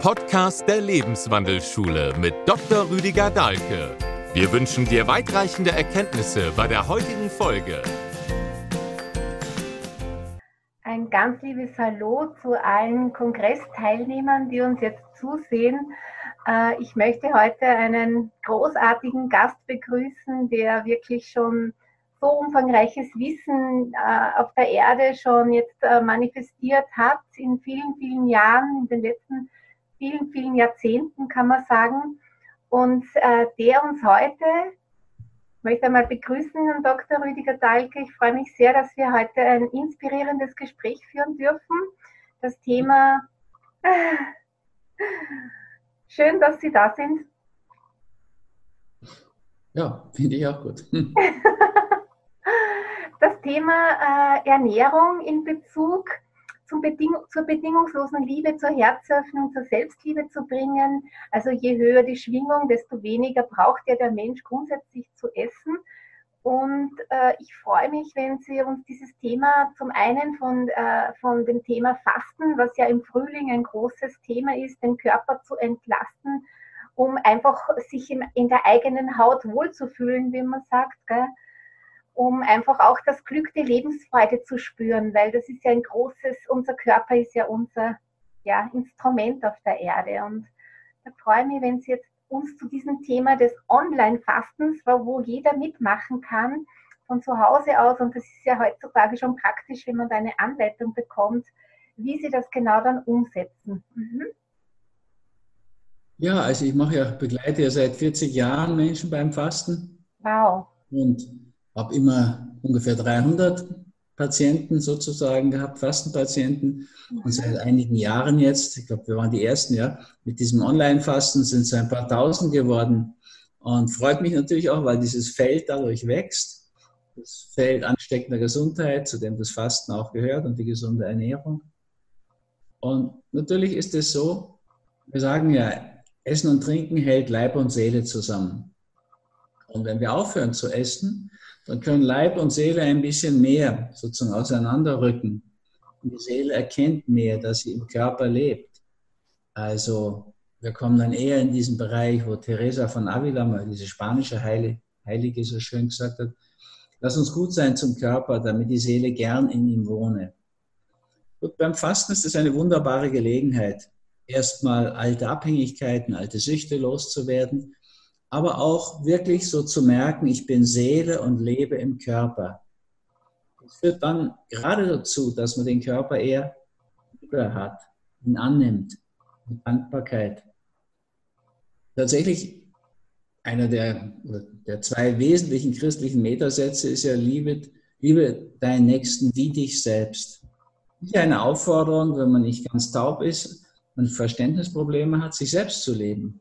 Podcast der Lebenswandelschule mit Dr. Rüdiger Dahlke. Wir wünschen dir weitreichende Erkenntnisse bei der heutigen Folge. Ein ganz liebes Hallo zu allen Kongressteilnehmern, die uns jetzt zusehen. Äh, ich möchte heute einen großartigen Gast begrüßen, der wirklich schon so umfangreiches Wissen äh, auf der Erde schon jetzt äh, manifestiert hat in vielen, vielen Jahren, in den letzten vielen, vielen Jahrzehnten, kann man sagen. Und äh, der uns heute, ich möchte einmal begrüßen, Dr. Rüdiger Dahlke. Ich freue mich sehr, dass wir heute ein inspirierendes Gespräch führen dürfen. Das Thema, schön, dass Sie da sind. Ja, finde ich auch gut. das Thema äh, Ernährung in Bezug zum Beding zur bedingungslosen Liebe, zur Herzöffnung, zur Selbstliebe zu bringen. Also je höher die Schwingung, desto weniger braucht ja der Mensch grundsätzlich zu essen. Und äh, ich freue mich, wenn Sie uns dieses Thema zum einen von, äh, von dem Thema Fasten, was ja im Frühling ein großes Thema ist, den Körper zu entlasten, um einfach sich in, in der eigenen Haut wohlzufühlen, wie man sagt. Gell? Um einfach auch das Glück der Lebensfreude zu spüren, weil das ist ja ein großes, unser Körper ist ja unser ja, Instrument auf der Erde. Und da freue ich mich, wenn Sie jetzt uns zu diesem Thema des Online-Fastens, wo jeder mitmachen kann, von zu Hause aus, und das ist ja heutzutage schon praktisch, wenn man da eine Anleitung bekommt, wie Sie das genau dann umsetzen. Mhm. Ja, also ich mache ja, begleite ja seit 40 Jahren Menschen beim Fasten. Wow. Und habe immer ungefähr 300 Patienten sozusagen gehabt, Fastenpatienten. Und seit einigen Jahren jetzt, ich glaube, wir waren die Ersten, ja, mit diesem Online-Fasten sind es ein paar Tausend geworden. Und freut mich natürlich auch, weil dieses Feld dadurch wächst. Das Feld ansteckender Gesundheit, zu dem das Fasten auch gehört und die gesunde Ernährung. Und natürlich ist es so, wir sagen ja, Essen und Trinken hält Leib und Seele zusammen. Und wenn wir aufhören zu essen, dann können Leib und Seele ein bisschen mehr sozusagen auseinanderrücken. Und die Seele erkennt mehr, dass sie im Körper lebt. Also wir kommen dann eher in diesen Bereich, wo Teresa von Avila, diese spanische Heilige, so schön gesagt hat, lass uns gut sein zum Körper, damit die Seele gern in ihm wohne. Und beim Fasten ist es eine wunderbare Gelegenheit, erstmal alte Abhängigkeiten, alte Süchte loszuwerden aber auch wirklich so zu merken, ich bin Seele und lebe im Körper. Das führt dann gerade dazu, dass man den Körper eher hat, ihn annimmt, mit Dankbarkeit. Tatsächlich einer der, der zwei wesentlichen christlichen Metasätze ist ja, liebe, liebe deinen Nächsten wie dich selbst. Ja eine Aufforderung, wenn man nicht ganz taub ist und Verständnisprobleme hat, sich selbst zu leben.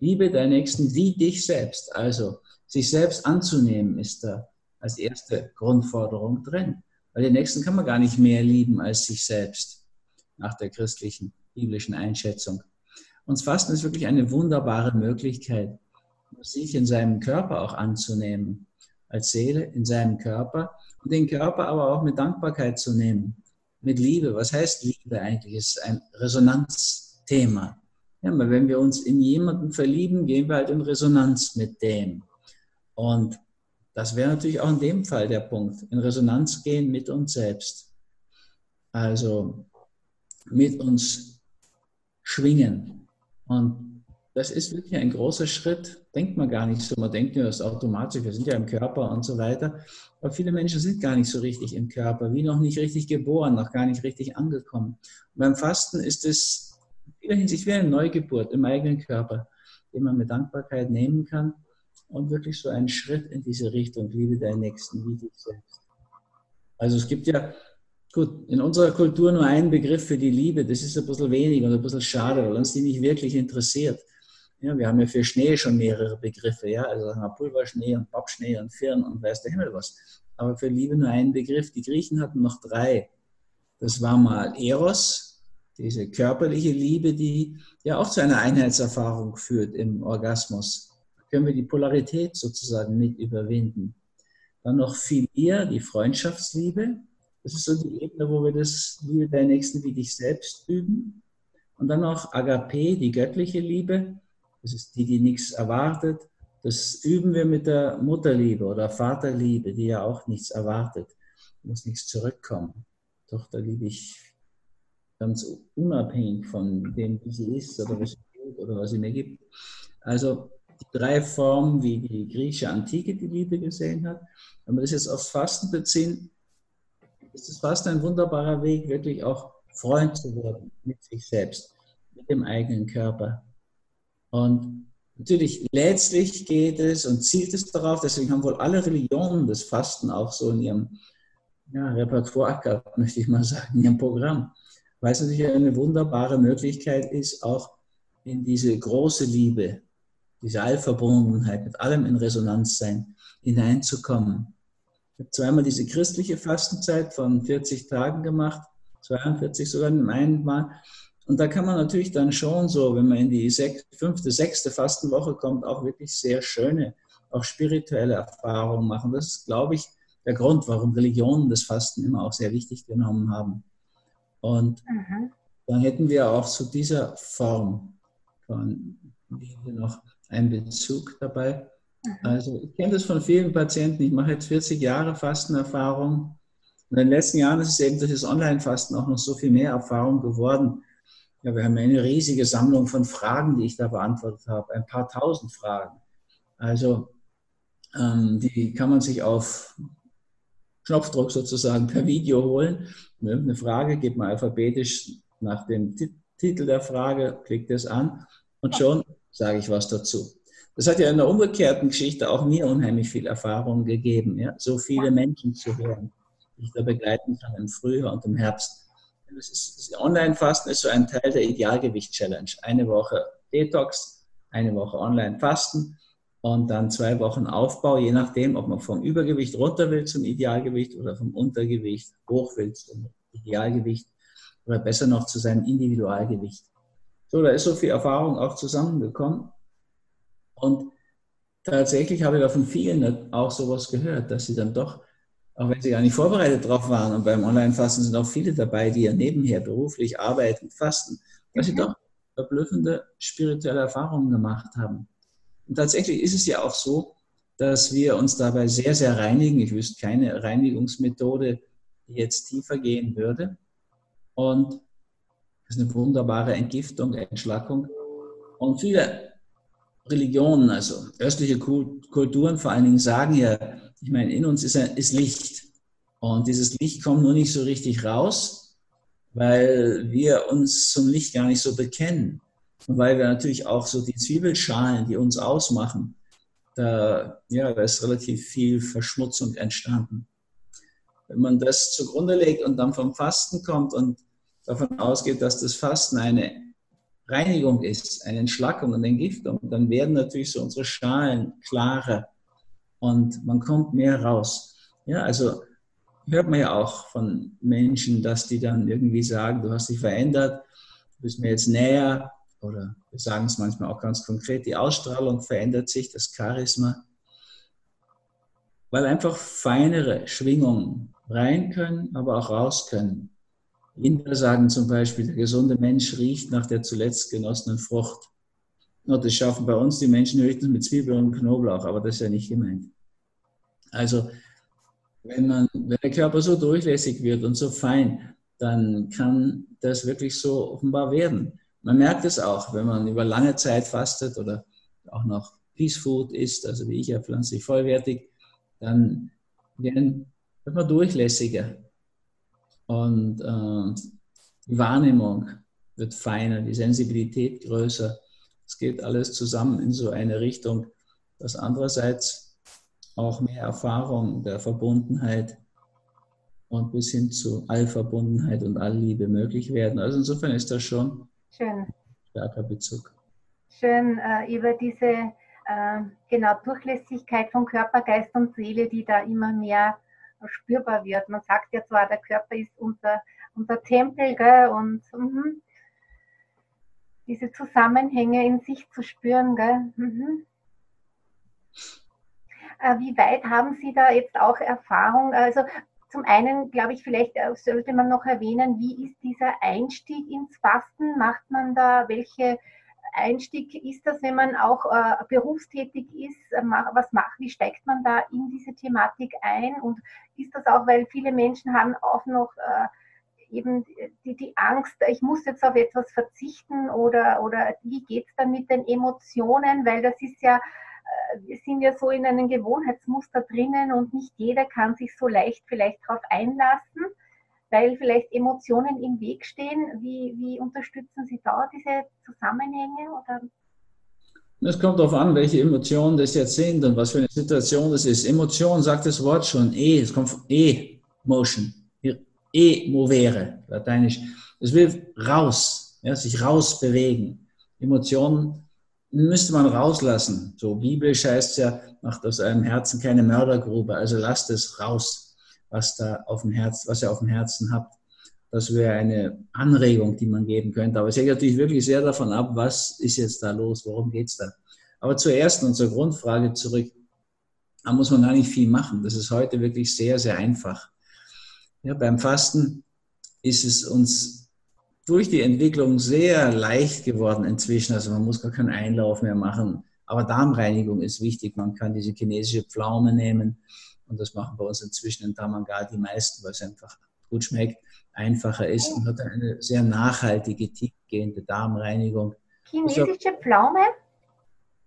Liebe deinen Nächsten wie dich selbst. Also sich selbst anzunehmen ist da als erste Grundforderung drin. Weil den Nächsten kann man gar nicht mehr lieben als sich selbst, nach der christlichen, biblischen Einschätzung. Und Fasten ist wirklich eine wunderbare Möglichkeit, sich in seinem Körper auch anzunehmen, als Seele in seinem Körper und den Körper aber auch mit Dankbarkeit zu nehmen, mit Liebe. Was heißt Liebe eigentlich? Es ist ein Resonanzthema. Ja, weil wenn wir uns in jemanden verlieben, gehen wir halt in Resonanz mit dem. Und das wäre natürlich auch in dem Fall der Punkt. In Resonanz gehen mit uns selbst. Also mit uns schwingen. Und das ist wirklich ein großer Schritt. Denkt man gar nicht so. Man denkt nur, das ist automatisch. Wir sind ja im Körper und so weiter. Aber viele Menschen sind gar nicht so richtig im Körper, wie noch nicht richtig geboren, noch gar nicht richtig angekommen. Und beim Fasten ist es vieler Hinsicht wie eine Neugeburt im eigenen Körper, den man mit Dankbarkeit nehmen kann und wirklich so einen Schritt in diese Richtung, liebe deinen Nächsten wie dich selbst. Also es gibt ja, gut, in unserer Kultur nur einen Begriff für die Liebe, das ist ein bisschen wenig und ein bisschen schade, weil uns die nicht wirklich interessiert. Ja, wir haben ja für Schnee schon mehrere Begriffe, ja, also Pulverschnee und Pappschnee und Firn und weiß der Himmel was. Aber für Liebe nur einen Begriff. Die Griechen hatten noch drei. Das war mal Eros, diese körperliche Liebe, die ja auch zu einer Einheitserfahrung führt im Orgasmus. Können wir die Polarität sozusagen mit überwinden. Dann noch Philia, die Freundschaftsliebe. Das ist so die Ebene, wo wir das Liebe deiner Nächsten wie dich selbst üben. Und dann noch Agape, die göttliche Liebe. Das ist die, die nichts erwartet. Das üben wir mit der Mutterliebe oder Vaterliebe, die ja auch nichts erwartet. Muss nichts zurückkommen. Tochter liebe ich ganz unabhängig von dem, wie sie ist oder was sie tut oder was sie mir gibt. Also die drei Formen, wie die griechische Antike die Liebe gesehen hat. Wenn wir das jetzt aufs Fasten beziehen, ist das Fasten ein wunderbarer Weg, wirklich auch Freund zu werden mit sich selbst, mit dem eigenen Körper. Und natürlich, letztlich geht es und zielt es darauf, deswegen haben wohl alle Religionen das Fasten auch so in ihrem ja, Repertoire gehabt, möchte ich mal sagen, in ihrem Programm. Weil es natürlich eine wunderbare Möglichkeit ist, auch in diese große Liebe, diese Allverbundenheit, mit allem in Resonanz sein, hineinzukommen. Ich habe zweimal diese christliche Fastenzeit von 40 Tagen gemacht, 42 sogar in einem Mal. Und da kann man natürlich dann schon so, wenn man in die fünfte, sechste Fastenwoche kommt, auch wirklich sehr schöne, auch spirituelle Erfahrungen machen. Das ist, glaube ich, der Grund, warum Religionen das Fasten immer auch sehr wichtig genommen haben. Und mhm. dann hätten wir auch zu dieser Form von noch einen Bezug dabei. Mhm. Also ich kenne das von vielen Patienten. Ich mache jetzt 40 Jahre Fastenerfahrung. In den letzten Jahren ist es eben durch das Online-Fasten auch noch so viel mehr Erfahrung geworden. Ja, wir haben eine riesige Sammlung von Fragen, die ich da beantwortet habe, ein paar tausend Fragen. Also ähm, die kann man sich auf Knopfdruck sozusagen per Video holen. Eine Frage, geht man alphabetisch nach dem Titel der Frage, klickt es an und schon sage ich was dazu. Das hat ja in der umgekehrten Geschichte auch mir unheimlich viel Erfahrung gegeben, ja? so viele Menschen zu hören, die ich da begleiten kann im Frühjahr und im Herbst. Das, das Online-Fasten ist so ein Teil der Idealgewicht-Challenge. Eine Woche Detox, eine Woche Online-Fasten und dann zwei Wochen Aufbau, je nachdem, ob man vom Übergewicht runter will zum Idealgewicht oder vom Untergewicht hoch will zum Idealgewicht oder besser noch zu seinem Individualgewicht. So, da ist so viel Erfahrung auch zusammengekommen. Und tatsächlich habe ich da von vielen auch sowas gehört, dass sie dann doch, auch wenn sie gar nicht vorbereitet drauf waren, und beim Online-Fasten sind auch viele dabei, die ja nebenher beruflich arbeiten, fasten, dass sie mhm. doch verblüffende spirituelle Erfahrungen gemacht haben. Und tatsächlich ist es ja auch so, dass wir uns dabei sehr, sehr reinigen. Ich wüsste keine Reinigungsmethode, die jetzt tiefer gehen würde. Und das ist eine wunderbare Entgiftung, Entschlackung. Und viele Religionen, also östliche Kulturen vor allen Dingen, sagen ja, ich meine, in uns ist, ist Licht. Und dieses Licht kommt nur nicht so richtig raus, weil wir uns zum Licht gar nicht so bekennen. Weil wir natürlich auch so die Zwiebelschalen, die uns ausmachen, da, ja, da ist relativ viel Verschmutzung entstanden. Wenn man das zugrunde legt und dann vom Fasten kommt und davon ausgeht, dass das Fasten eine Reinigung ist, eine Entschlackung und Entgiftung, dann werden natürlich so unsere Schalen klarer und man kommt mehr raus. Ja, also hört man ja auch von Menschen, dass die dann irgendwie sagen, du hast dich verändert, du bist mir jetzt näher, oder wir sagen es manchmal auch ganz konkret, die Ausstrahlung verändert sich, das Charisma, weil einfach feinere Schwingungen rein können, aber auch raus können. Inder sagen zum Beispiel, der gesunde Mensch riecht nach der zuletzt genossenen Frucht. Und das schaffen bei uns die Menschen höchstens mit Zwiebeln und Knoblauch, aber das ist ja nicht gemeint. Also, wenn, man, wenn der Körper so durchlässig wird und so fein, dann kann das wirklich so offenbar werden. Man merkt es auch, wenn man über lange Zeit fastet oder auch noch Peace Food isst, also wie ich ja pflanzlich vollwertig, dann wird man durchlässiger. Und äh, die Wahrnehmung wird feiner, die Sensibilität größer. Es geht alles zusammen in so eine Richtung, dass andererseits auch mehr Erfahrung der Verbundenheit und bis hin zu Allverbundenheit und Allliebe möglich werden. Also insofern ist das schon Schön. Starker Bezug. Schön äh, über diese äh, genau Durchlässigkeit von Körper, Geist und Seele, die da immer mehr spürbar wird. Man sagt ja zwar, der Körper ist unser, unser Tempel gell, und mh, diese Zusammenhänge in sich zu spüren. Gell, mh. äh, wie weit haben Sie da jetzt auch Erfahrung? Also zum einen, glaube ich, vielleicht äh, sollte man noch erwähnen, wie ist dieser Einstieg ins Fasten? Macht man da welche Einstieg ist das, wenn man auch äh, berufstätig ist? Äh, was macht, wie steigt man da in diese Thematik ein? Und ist das auch, weil viele Menschen haben auch noch äh, eben die, die Angst, ich muss jetzt auf etwas verzichten oder, oder wie geht es dann mit den Emotionen? Weil das ist ja, wir sind ja so in einem Gewohnheitsmuster drinnen und nicht jeder kann sich so leicht vielleicht darauf einlassen weil vielleicht Emotionen im Weg stehen. Wie, wie unterstützen Sie da diese Zusammenhänge? Oder? Es kommt darauf an, welche Emotionen das jetzt sind und was für eine Situation das ist. Emotion sagt das Wort schon, E, es kommt von E-Motion, E-movere, lateinisch. Es will raus, ja, sich rausbewegen. Emotionen müsste man rauslassen. So biblisch heißt es ja, macht aus einem Herzen keine Mördergrube, also lasst es raus was da auf dem Herz, was ihr auf dem Herzen habt. Das wäre eine Anregung, die man geben könnte. Aber es hängt natürlich wirklich sehr davon ab, was ist jetzt da los, worum geht es da. Aber zur ersten und zur Grundfrage zurück. Da muss man gar nicht viel machen. Das ist heute wirklich sehr, sehr einfach. Ja, beim Fasten ist es uns durch die Entwicklung sehr leicht geworden inzwischen. Also man muss gar keinen Einlauf mehr machen. Aber Darmreinigung ist wichtig. Man kann diese chinesische Pflaume nehmen und das machen bei uns inzwischen in Tamangar die meisten, weil es einfach gut schmeckt, einfacher ist und hat eine sehr nachhaltige, tiefgehende Darmreinigung. Chinesische Pflaume?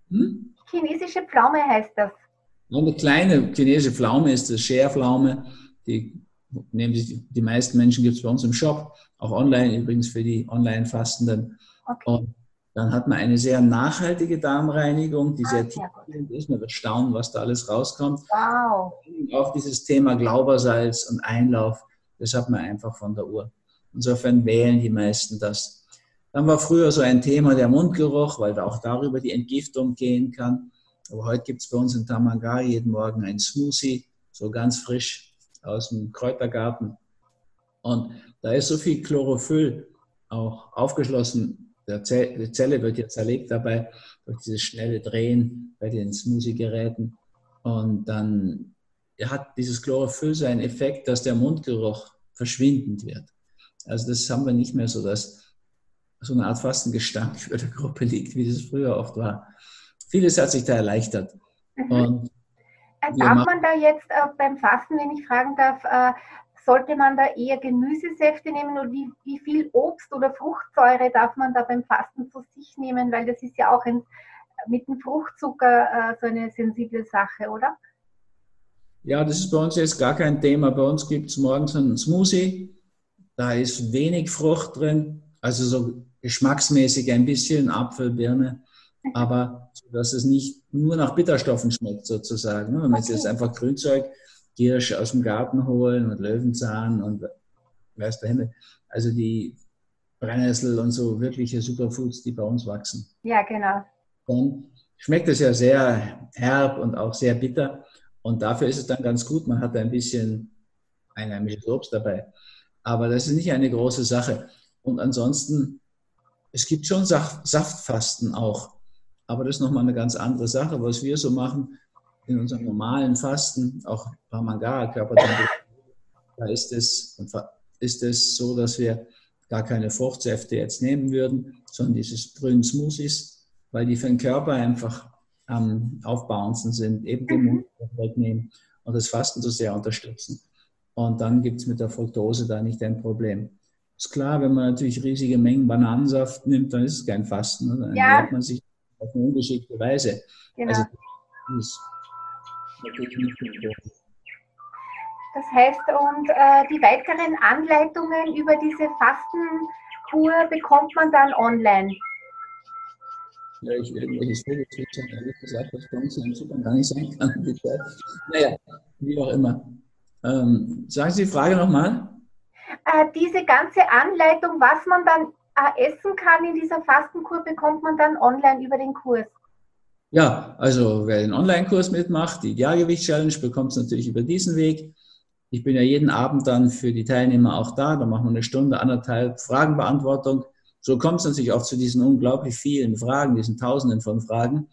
Hm? Chinesische Pflaume heißt das. Eine kleine chinesische Pflaume ist das Scherpflaume. Die nehmen sich, die meisten Menschen gibt es bei uns im Shop, auch online übrigens für die Online-Fastenden. Okay. Und dann hat man eine sehr nachhaltige Darmreinigung, die ah, sehr tiefgehend ist. Man wird staunen, was da alles rauskommt. Wow. Auch dieses Thema Glaubersalz und Einlauf, das hat man einfach von der Uhr. Insofern wählen die meisten das. Dann war früher so ein Thema der Mundgeruch, weil da auch darüber die Entgiftung gehen kann. Aber heute gibt es bei uns in Tamanga jeden Morgen ein Smoothie, so ganz frisch aus dem Kräutergarten. Und da ist so viel Chlorophyll auch aufgeschlossen der Zelle wird ja zerlegt dabei durch dieses schnelle Drehen bei den Smoothie-Geräten. Und dann hat dieses Chlorophyll so einen Effekt, dass der Mundgeruch verschwindend wird. Also das haben wir nicht mehr so, dass so eine Art Fastengestank über der Gruppe liegt, wie das früher oft war. Vieles hat sich da erleichtert. Mhm. Und Darf man da jetzt äh, beim Fasten, wenn ich fragen darf, äh, sollte man da eher Gemüsesäfte nehmen oder wie, wie viel Obst oder Fruchtsäure darf man da beim Fasten zu sich nehmen? Weil das ist ja auch ein, mit dem Fruchtzucker äh, so eine sensible Sache, oder? Ja, das ist bei uns jetzt gar kein Thema. Bei uns gibt es morgens einen Smoothie. Da ist wenig Frucht drin, also so geschmacksmäßig ein bisschen Apfel, Birne, aber dass es nicht nur nach Bitterstoffen schmeckt sozusagen. Wenn man okay. jetzt einfach Grünzeug Kirsch aus dem Garten holen und Löwenzahn und weiß der Himmel. Also die Brennnessel und so wirkliche Superfoods, die bei uns wachsen. Ja, genau. Dann schmeckt es ja sehr herb und auch sehr bitter. Und dafür ist es dann ganz gut, man hat ein bisschen einheimisches Obst dabei. Aber das ist nicht eine große Sache. Und ansonsten, es gibt schon Saftfasten auch. Aber das ist nochmal eine ganz andere Sache. Was wir so machen, in unserem normalen Fasten, auch Brahmangara Körpertemperatur, da ist es, ist es so, dass wir gar keine Fruchtsäfte jetzt nehmen würden, sondern diese grünen Smoothies, weil die für den Körper einfach am aufbauendsten sind, eben den Mund wegnehmen und das Fasten so sehr unterstützen. Und dann gibt es mit der Fructose da nicht ein Problem. Ist klar, wenn man natürlich riesige Mengen Bananensaft nimmt, dann ist es kein Fasten. Ne? Dann ja. man sich auf eine ungeschickte Weise. Genau. Also, das heißt, und äh, die weiteren Anleitungen über diese Fastenkur bekommt man dann online. Ja, ich irgendwelche Vögelzwitschern, ehrlich gesagt, was bei uns im Zugang gar nicht sein kann. Naja, wie auch immer. Ähm, sagen Sie die Frage nochmal? Äh, diese ganze Anleitung, was man dann essen kann in dieser Fastenkur, bekommt man dann online über den Kurs. Ja, also wer den Online-Kurs mitmacht, die Idealgewicht-Challenge, bekommt es natürlich über diesen Weg. Ich bin ja jeden Abend dann für die Teilnehmer auch da. Da machen wir eine Stunde, anderthalb Fragenbeantwortung. So kommt es natürlich auch zu diesen unglaublich vielen Fragen, diesen Tausenden von Fragen,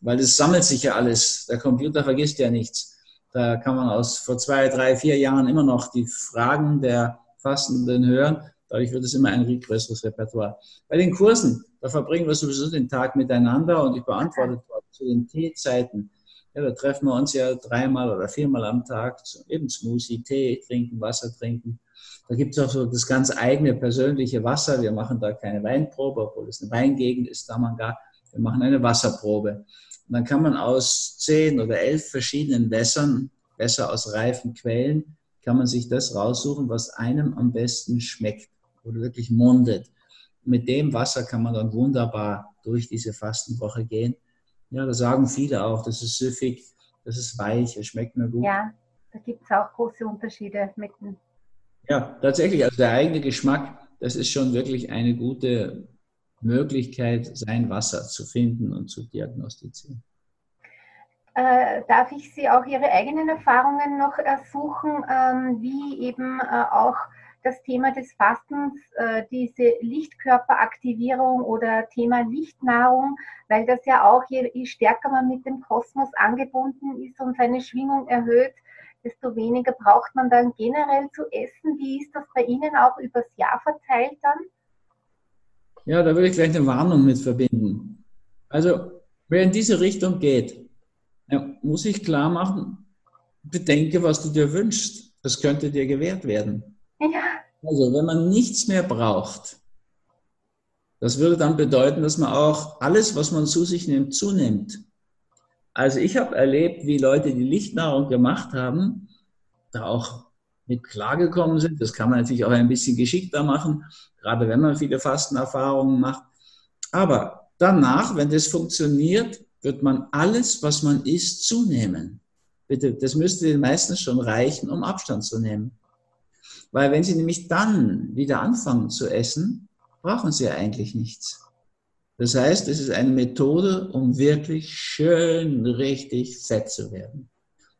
weil das sammelt sich ja alles. Der Computer vergisst ja nichts. Da kann man aus vor zwei, drei, vier Jahren immer noch die Fragen der Fastenden hören. Dadurch wird es immer ein größeres Repertoire. Bei den Kursen, da verbringen wir sowieso den Tag miteinander und ich beantworte dort zu den Teezeiten. Ja, da treffen wir uns ja dreimal oder viermal am Tag, eben Smoothie, Tee trinken, Wasser trinken. Da gibt es auch so das ganz eigene persönliche Wasser. Wir machen da keine Weinprobe, obwohl es eine Weingegend ist, da man gar. Wir machen eine Wasserprobe. Und dann kann man aus zehn oder elf verschiedenen Wässern, Wässer aus reifen Quellen, kann man sich das raussuchen, was einem am besten schmeckt oder wirklich mundet. Mit dem Wasser kann man dann wunderbar durch diese Fastenwoche gehen. Ja, da sagen viele auch, das ist süffig, das ist weich, es schmeckt mir gut. Ja, da gibt es auch große Unterschiede mit dem. Ja, tatsächlich, also der eigene Geschmack, das ist schon wirklich eine gute Möglichkeit, sein Wasser zu finden und zu diagnostizieren. Äh, darf ich Sie auch Ihre eigenen Erfahrungen noch ersuchen, ähm, wie eben äh, auch das Thema des Fastens, äh, diese Lichtkörperaktivierung oder Thema Lichtnahrung, weil das ja auch, je, je stärker man mit dem Kosmos angebunden ist und seine Schwingung erhöht, desto weniger braucht man dann generell zu essen. Wie ist das bei Ihnen auch übers Jahr verteilt dann? Ja, da würde ich gleich eine Warnung mit verbinden. Also, wer in diese Richtung geht, muss ich klar machen, bedenke, was du dir wünschst. Das könnte dir gewährt werden. Ja. Also, wenn man nichts mehr braucht, das würde dann bedeuten, dass man auch alles, was man zu sich nimmt, zunimmt. Also ich habe erlebt, wie Leute, die Lichtnahrung gemacht haben, da auch mit klargekommen sind. Das kann man natürlich auch ein bisschen geschickter machen, gerade wenn man viele Fastenerfahrungen macht. Aber danach, wenn das funktioniert, wird man alles, was man isst, zunehmen. Bitte, das müsste den meisten schon reichen, um Abstand zu nehmen. Weil wenn Sie nämlich dann wieder anfangen zu essen, brauchen Sie ja eigentlich nichts. Das heißt, es ist eine Methode, um wirklich schön richtig fett zu werden.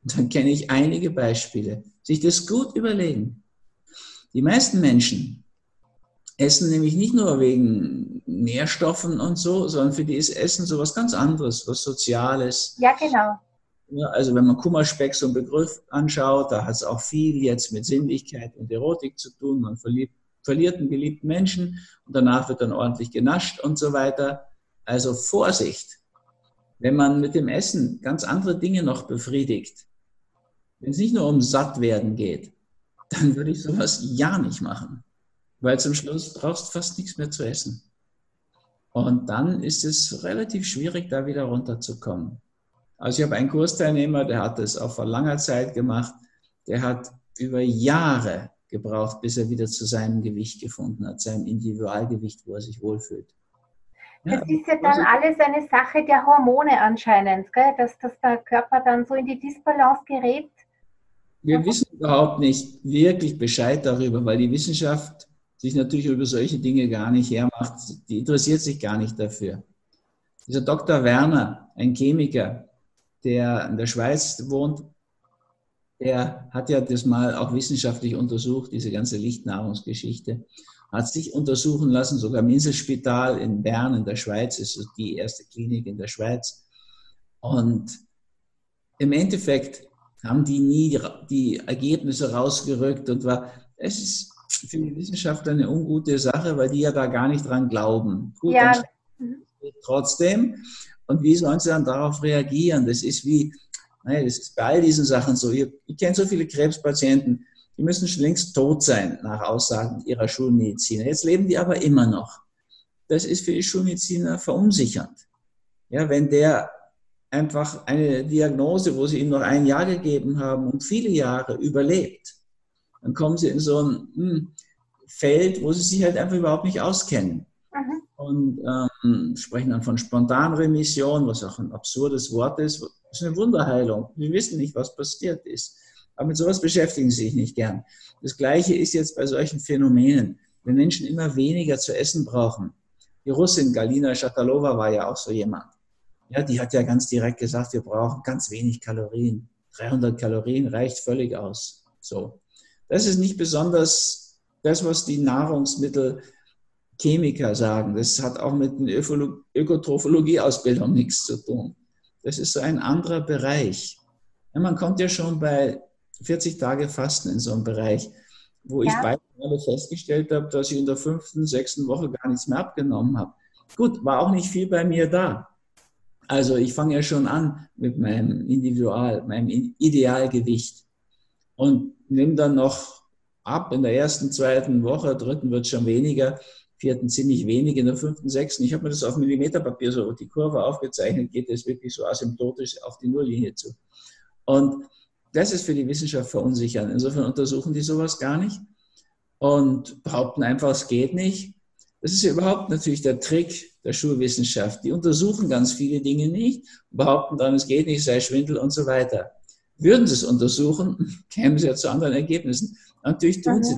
Und dann kenne ich einige Beispiele. Sich das gut überlegen. Die meisten Menschen essen nämlich nicht nur wegen Nährstoffen und so, sondern für die ist Essen so was ganz anderes, was Soziales. Ja, genau. Ja, also wenn man Kummerspeck so einen Begriff anschaut, da hat es auch viel jetzt mit Sinnlichkeit und Erotik zu tun. Man verliebt, verliert einen geliebten Menschen und danach wird dann ordentlich genascht und so weiter. Also Vorsicht, wenn man mit dem Essen ganz andere Dinge noch befriedigt, wenn es nicht nur um Sattwerden geht, dann würde ich sowas ja nicht machen, weil zum Schluss brauchst du fast nichts mehr zu essen. Und dann ist es relativ schwierig, da wieder runterzukommen. Also ich habe einen Kursteilnehmer, der hat das auch vor langer Zeit gemacht. Der hat über Jahre gebraucht, bis er wieder zu seinem Gewicht gefunden hat, seinem Individualgewicht, wo er sich wohlfühlt. Das ja, ist ja dann alles eine Sache der Hormone anscheinend, gell? Dass, dass der Körper dann so in die Disbalance gerät. Wir wissen überhaupt nicht wirklich Bescheid darüber, weil die Wissenschaft sich natürlich über solche Dinge gar nicht hermacht. Die interessiert sich gar nicht dafür. Dieser Dr. Werner, ein Chemiker, der in der Schweiz wohnt, der hat ja das mal auch wissenschaftlich untersucht, diese ganze Lichtnahrungsgeschichte. Hat sich untersuchen lassen, sogar im Inselspital in Bern in der Schweiz, ist die erste Klinik in der Schweiz. Und im Endeffekt haben die nie die Ergebnisse rausgerückt und war, es ist für die Wissenschaftler eine ungute Sache, weil die ja da gar nicht dran glauben. Gut, ja. trotzdem. Und wie sollen sie dann darauf reagieren? Das ist wie, naja, das ist bei all diesen Sachen so. Ich, ich kenne so viele Krebspatienten, die müssen schon längst tot sein, nach Aussagen ihrer Schulmediziner. Jetzt leben die aber immer noch. Das ist für die Schulmediziner verunsichernd. Ja, wenn der einfach eine Diagnose, wo sie ihm noch ein Jahr gegeben haben und viele Jahre überlebt, dann kommen sie in so ein hm, Feld, wo sie sich halt einfach überhaupt nicht auskennen. Und ähm, sprechen dann von Spontanremission, was auch ein absurdes Wort ist. Das ist eine Wunderheilung. Wir wissen nicht, was passiert ist. Aber mit sowas beschäftigen sie sich nicht gern. Das Gleiche ist jetzt bei solchen Phänomenen. Wenn Menschen immer weniger zu essen brauchen. Die Russin Galina Shatalova war ja auch so jemand. Ja, die hat ja ganz direkt gesagt, wir brauchen ganz wenig Kalorien. 300 Kalorien reicht völlig aus. So. Das ist nicht besonders das, was die Nahrungsmittelchemiker sagen. Das hat auch mit der Ökotrophologie-Ausbildung nichts zu tun. Das ist so ein anderer Bereich. Ja, man kommt ja schon bei 40 Tage Fasten in so einem Bereich, wo ja. ich beide Male festgestellt habe, dass ich in der fünften, sechsten Woche gar nichts mehr abgenommen habe. Gut, war auch nicht viel bei mir da. Also ich fange ja schon an mit meinem Individual, meinem Idealgewicht und nehme dann noch ab in der ersten, zweiten Woche, dritten wird es schon weniger, vierten ziemlich wenig, in der fünften, sechsten. Ich habe mir das auf Millimeterpapier so die Kurve aufgezeichnet, geht es wirklich so asymptotisch auf die Nulllinie zu. Und das ist für die Wissenschaft verunsichernd. Insofern untersuchen die sowas gar nicht und behaupten einfach, es geht nicht. Das ist ja überhaupt natürlich der Trick der Schulwissenschaft. Die untersuchen ganz viele Dinge nicht, behaupten dann, es geht nicht, sei Schwindel und so weiter. Würden sie es untersuchen, kämen sie ja zu anderen Ergebnissen. Natürlich tun sie.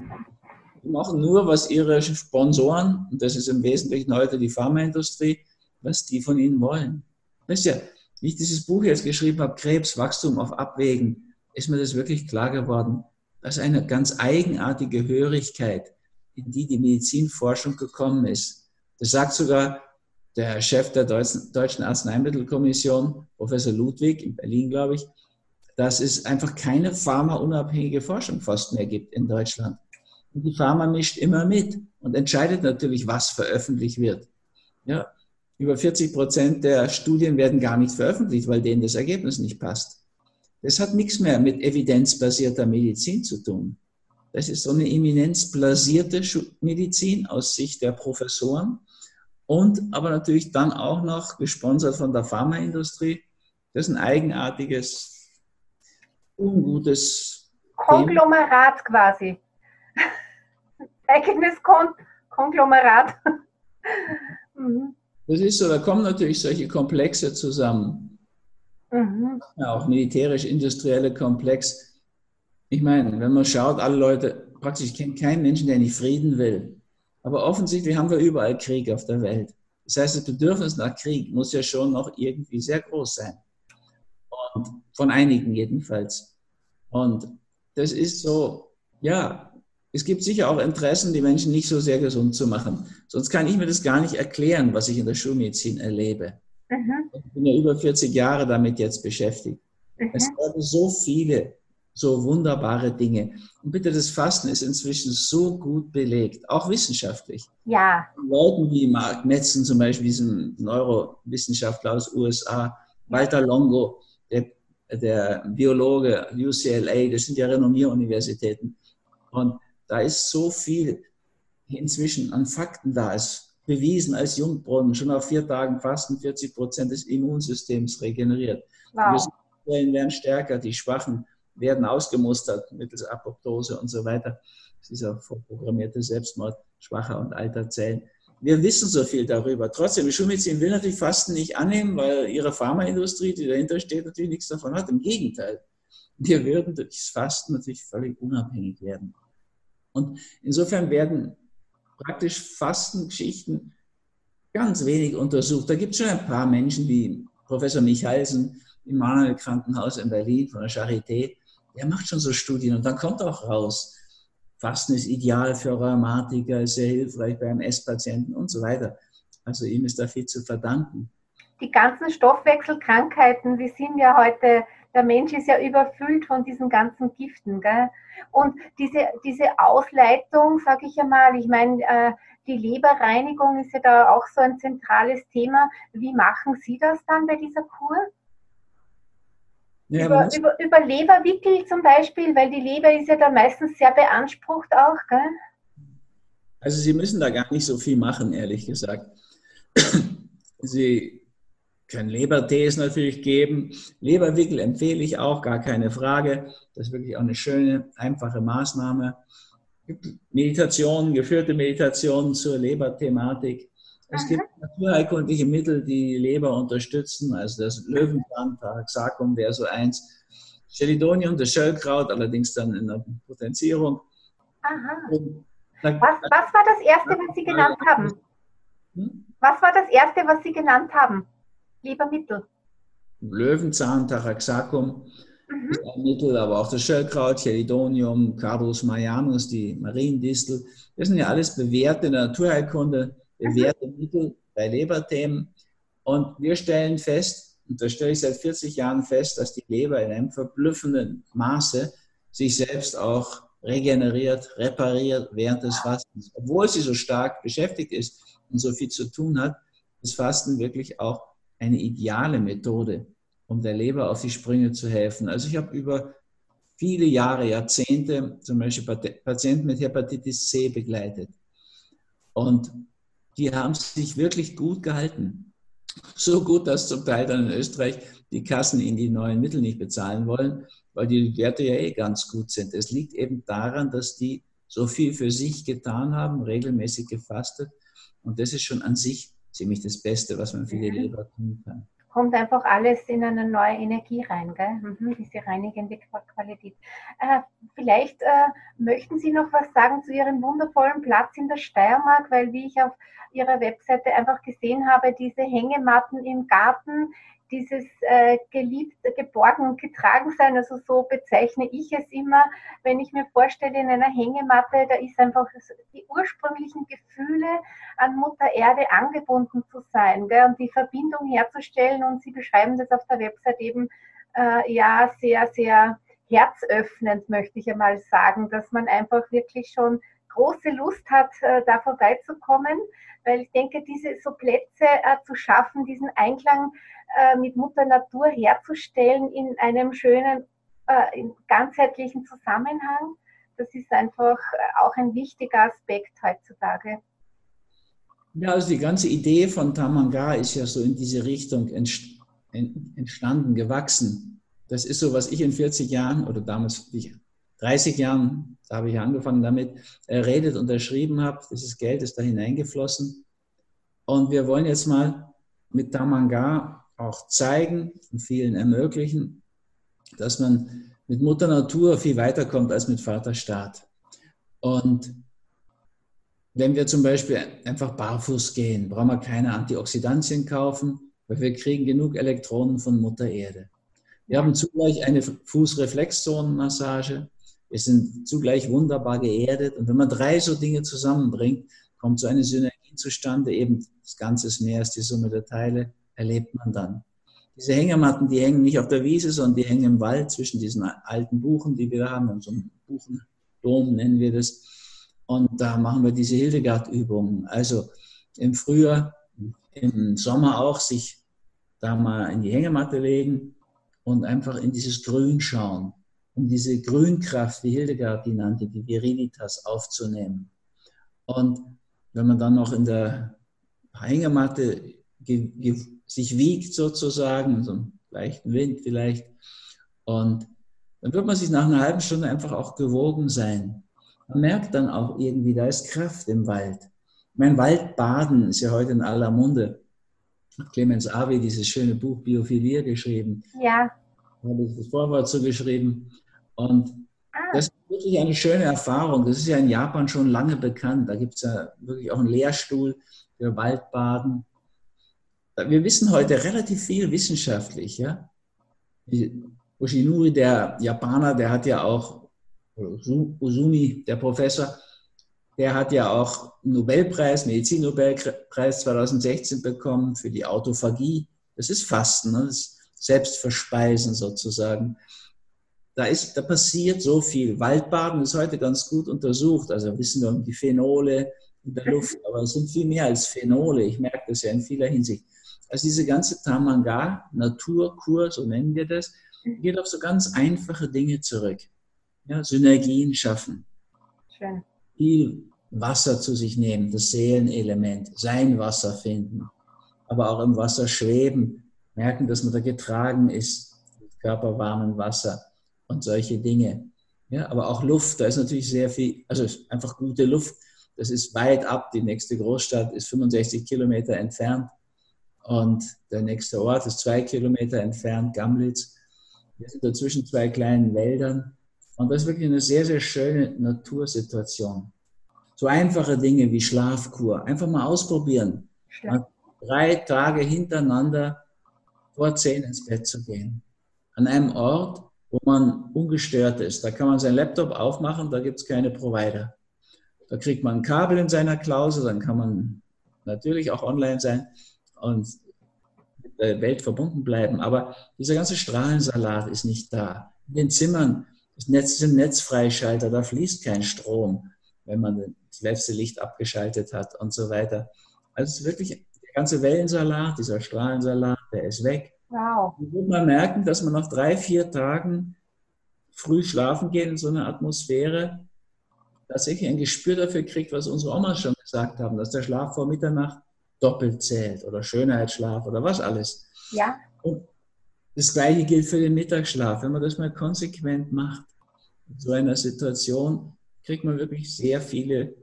Die machen nur, was ihre Sponsoren, und das ist im Wesentlichen heute die Pharmaindustrie, was die von ihnen wollen. Ist ja, wie ich dieses Buch jetzt geschrieben habe, Krebs, Wachstum auf Abwägen, ist mir das wirklich klar geworden. Das ist eine ganz eigenartige Hörigkeit, in die die Medizinforschung gekommen ist. Das sagt sogar der Chef der Deutschen Arzneimittelkommission, Professor Ludwig in Berlin, glaube ich, dass es einfach keine pharmaunabhängige Forschung fast mehr gibt in Deutschland. Und die Pharma mischt immer mit und entscheidet natürlich, was veröffentlicht wird. Ja, über 40 Prozent der Studien werden gar nicht veröffentlicht, weil denen das Ergebnis nicht passt. Das hat nichts mehr mit evidenzbasierter Medizin zu tun. Das ist so eine eminenzblasierte Medizin aus Sicht der Professoren und aber natürlich dann auch noch gesponsert von der Pharmaindustrie. Das ist ein eigenartiges, ungutes Konglomerat Thema. quasi. Eigenes Kon Konglomerat. mhm. Das ist so, da kommen natürlich solche Komplexe zusammen. Mhm. Ja, auch militärisch-industrielle Komplex. Ich meine, wenn man schaut, alle Leute, praktisch, ich kenne keinen Menschen, der nicht Frieden will. Aber offensichtlich haben wir überall Krieg auf der Welt. Das heißt, das Bedürfnis nach Krieg muss ja schon noch irgendwie sehr groß sein. Und von einigen jedenfalls. Und das ist so, ja, es gibt sicher auch Interessen, die Menschen nicht so sehr gesund zu machen. Sonst kann ich mir das gar nicht erklären, was ich in der Schulmedizin erlebe. Mhm. Ich bin ja über 40 Jahre damit jetzt beschäftigt. Mhm. Es werden so viele, so wunderbare Dinge. Und bitte, das Fasten ist inzwischen so gut belegt, auch wissenschaftlich. Ja. Leuten wie Mark Metzen zum Beispiel, diesem Neurowissenschaftler aus USA, Walter Longo, der, der Biologe, UCLA, das sind ja Renommieruniversitäten. Und da ist so viel inzwischen an Fakten da. Es bewiesen als Jungbrunnen, schon auf vier Tagen Fasten 40 Prozent des Immunsystems regeneriert. Wow. Die Zellen werden stärker, die Schwachen werden ausgemustert mittels Apoptose und so weiter. Dieser vorprogrammierte Selbstmord schwacher und alter Zellen. Wir wissen so viel darüber. Trotzdem, die Schulmedizin will natürlich Fasten nicht annehmen, weil ihre Pharmaindustrie, die dahinter steht, natürlich nichts davon hat. Im Gegenteil. Wir würden durch das Fasten natürlich völlig unabhängig werden. Und insofern werden praktisch Fastengeschichten ganz wenig untersucht. Da gibt es schon ein paar Menschen wie Professor Michalsen im Manuel Krankenhaus in Berlin von der Charité. Der macht schon so Studien und dann kommt auch raus, Fasten ist ideal für Rheumatiker, ist sehr hilfreich bei MS-Patienten und so weiter. Also ihm ist da viel zu verdanken. Die ganzen Stoffwechselkrankheiten, wir sind ja heute der Mensch ist ja überfüllt von diesen ganzen Giften. Gell? Und diese, diese Ausleitung, sage ich einmal, ich meine, äh, die Leberreinigung ist ja da auch so ein zentrales Thema. Wie machen Sie das dann bei dieser Kur? Ja, über, über, über Leberwickel zum Beispiel, weil die Leber ist ja da meistens sehr beansprucht auch. Gell? Also Sie müssen da gar nicht so viel machen, ehrlich gesagt. Sie können Lebertees natürlich geben. Leberwickel empfehle ich auch, gar keine Frage. Das ist wirklich auch eine schöne, einfache Maßnahme. Meditationen, geführte Meditationen zur Leberthematik. Es gibt naturheilkundliche Mittel, die die Leber unterstützen, also das Löwenzahntag, Sarkum wäre so eins. Chelidonium, das Schöllkraut, allerdings dann in der Potenzierung. Aha. Was, was war das Erste, was Sie genannt haben? Hm? Was war das Erste, was Sie genannt haben? Lebermittel? Löwenzahn, Taraxacum mhm. ist ein Mittel, aber auch das Schöllkraut, Chelidonium, Cardus marianus, die Mariendistel. Das sind ja alles bewährte Naturheilkunde, bewährte mhm. Mittel bei Leberthemen. Und wir stellen fest, Und da stelle ich seit 40 Jahren fest, dass die Leber in einem verblüffenden Maße sich selbst auch regeneriert, repariert während des Fastens. Obwohl sie so stark beschäftigt ist und so viel zu tun hat, ist Fasten wirklich auch eine ideale Methode, um der Leber auf die Sprünge zu helfen. Also ich habe über viele Jahre, Jahrzehnte zum Beispiel Patienten mit Hepatitis C begleitet. Und die haben sich wirklich gut gehalten. So gut, dass zum Teil dann in Österreich die Kassen ihnen die neuen Mittel nicht bezahlen wollen, weil die Werte ja eh ganz gut sind. Es liegt eben daran, dass die so viel für sich getan haben, regelmäßig gefastet. Und das ist schon an sich ziemlich das Beste, was man für die Leber tun kann. Kommt einfach alles in eine neue Energie rein, gell? Mhm, diese reinigende Qualität. Äh, vielleicht äh, möchten Sie noch was sagen zu Ihrem wundervollen Platz in der Steiermark, weil wie ich auf Ihrer Webseite einfach gesehen habe, diese Hängematten im Garten, dieses äh, geliebte, geborgen und getragen sein, also so bezeichne ich es immer, wenn ich mir vorstelle, in einer Hängematte, da ist einfach die ursprünglichen Gefühle an Mutter Erde angebunden zu sein gell, und die Verbindung herzustellen und Sie beschreiben das auf der Website eben äh, ja sehr, sehr herzöffnend, möchte ich einmal sagen, dass man einfach wirklich schon große Lust hat, äh, da vorbeizukommen, weil ich denke, diese so Plätze äh, zu schaffen, diesen Einklang äh, mit Mutter Natur herzustellen in einem schönen, ganzheitlichen Zusammenhang. Das ist einfach auch ein wichtiger Aspekt heutzutage. Ja, also die ganze Idee von Tamanga ist ja so in diese Richtung entstanden, gewachsen. Das ist so, was ich in 40 Jahren oder damals 30 Jahren, da habe ich angefangen damit, redet, unterschrieben habe. Dieses Geld ist da hineingeflossen. Und wir wollen jetzt mal mit Tamanga auch zeigen und vielen ermöglichen, dass man mit Mutter Natur viel weiterkommt als mit Vater Staat. Und wenn wir zum Beispiel einfach barfuß gehen, brauchen wir keine Antioxidantien kaufen, weil wir kriegen genug Elektronen von Mutter Erde. Wir haben zugleich eine Fußreflexzonenmassage. Wir sind zugleich wunderbar geerdet. Und wenn man drei so Dinge zusammenbringt, kommt so eine Synergie zustande. Eben das Ganze ist mehr als die Summe der Teile erlebt man dann. Diese Hängematten, die hängen nicht auf der Wiese, sondern die hängen im Wald zwischen diesen alten Buchen, die wir haben, so einen Buchendom nennen wir das. Und da machen wir diese Hildegard-Übungen. Also im Frühjahr, im Sommer auch sich da mal in die Hängematte legen und einfach in dieses Grün schauen, um diese Grünkraft, wie Hildegard die nannte, die Viriditas aufzunehmen. Und wenn man dann noch in der Hängematte sich wiegt sozusagen, so einen leichten Wind vielleicht. Und dann wird man sich nach einer halben Stunde einfach auch gewogen sein. Man merkt dann auch irgendwie, da ist Kraft im Wald. Mein Waldbaden ist ja heute in aller Munde. Clemens Avi dieses schöne Buch Biophilie geschrieben. Ja. Da habe ich das Vorwort so geschrieben. Und ah. das ist wirklich eine schöne Erfahrung. Das ist ja in Japan schon lange bekannt. Da gibt es ja wirklich auch einen Lehrstuhl für Waldbaden wir wissen heute relativ viel wissenschaftlich. Ja? Oshinuri, der Japaner, der hat ja auch, Usumi, der Professor, der hat ja auch einen Nobelpreis, Medizinnobelpreis 2016 bekommen für die Autophagie. Das ist Fasten, ne? das ist Selbstverspeisen sozusagen. Da, ist, da passiert so viel. Waldbaden ist heute ganz gut untersucht. Also wissen wir um die Phenole in der Luft, aber es sind viel mehr als Phenole. Ich merke das ja in vieler Hinsicht. Also diese ganze Tamanga, Naturkur, so nennen wir das, geht auf so ganz einfache Dinge zurück. Ja, Synergien schaffen. Schön. Viel Wasser zu sich nehmen, das Seelenelement, sein Wasser finden, aber auch im Wasser schweben, merken, dass man da getragen ist, mit körperwarmem Wasser und solche Dinge. Ja, aber auch Luft, da ist natürlich sehr viel, also einfach gute Luft. Das ist weit ab. Die nächste Großstadt ist 65 Kilometer entfernt. Und der nächste Ort ist zwei Kilometer entfernt, Gamlitz. Wir sind dazwischen zwei kleinen Wäldern. Und das ist wirklich eine sehr, sehr schöne Natursituation. So einfache Dinge wie Schlafkur. Einfach mal ausprobieren. Mal drei Tage hintereinander vor zehn ins Bett zu gehen. An einem Ort, wo man ungestört ist. Da kann man seinen Laptop aufmachen, da gibt es keine Provider. Da kriegt man ein Kabel in seiner Klause, dann kann man natürlich auch online sein und der Welt verbunden bleiben. Aber dieser ganze Strahlensalat ist nicht da. In den Zimmern das Netz sind Netzfreischalter, da fließt kein Strom, wenn man das letzte Licht abgeschaltet hat und so weiter. Also es ist wirklich der ganze Wellensalat, dieser Strahlensalat, der ist weg. Wow. Und wird man merken, dass man nach drei, vier Tagen früh schlafen geht in so einer Atmosphäre, tatsächlich ein Gespür dafür kriegt, was unsere Omas schon gesagt haben, dass der Schlaf vor Mitternacht doppelt zählt oder Schönheitsschlaf oder was alles. Ja. Und das Gleiche gilt für den Mittagsschlaf. Wenn man das mal konsequent macht, in so einer Situation, kriegt man wirklich sehr viele,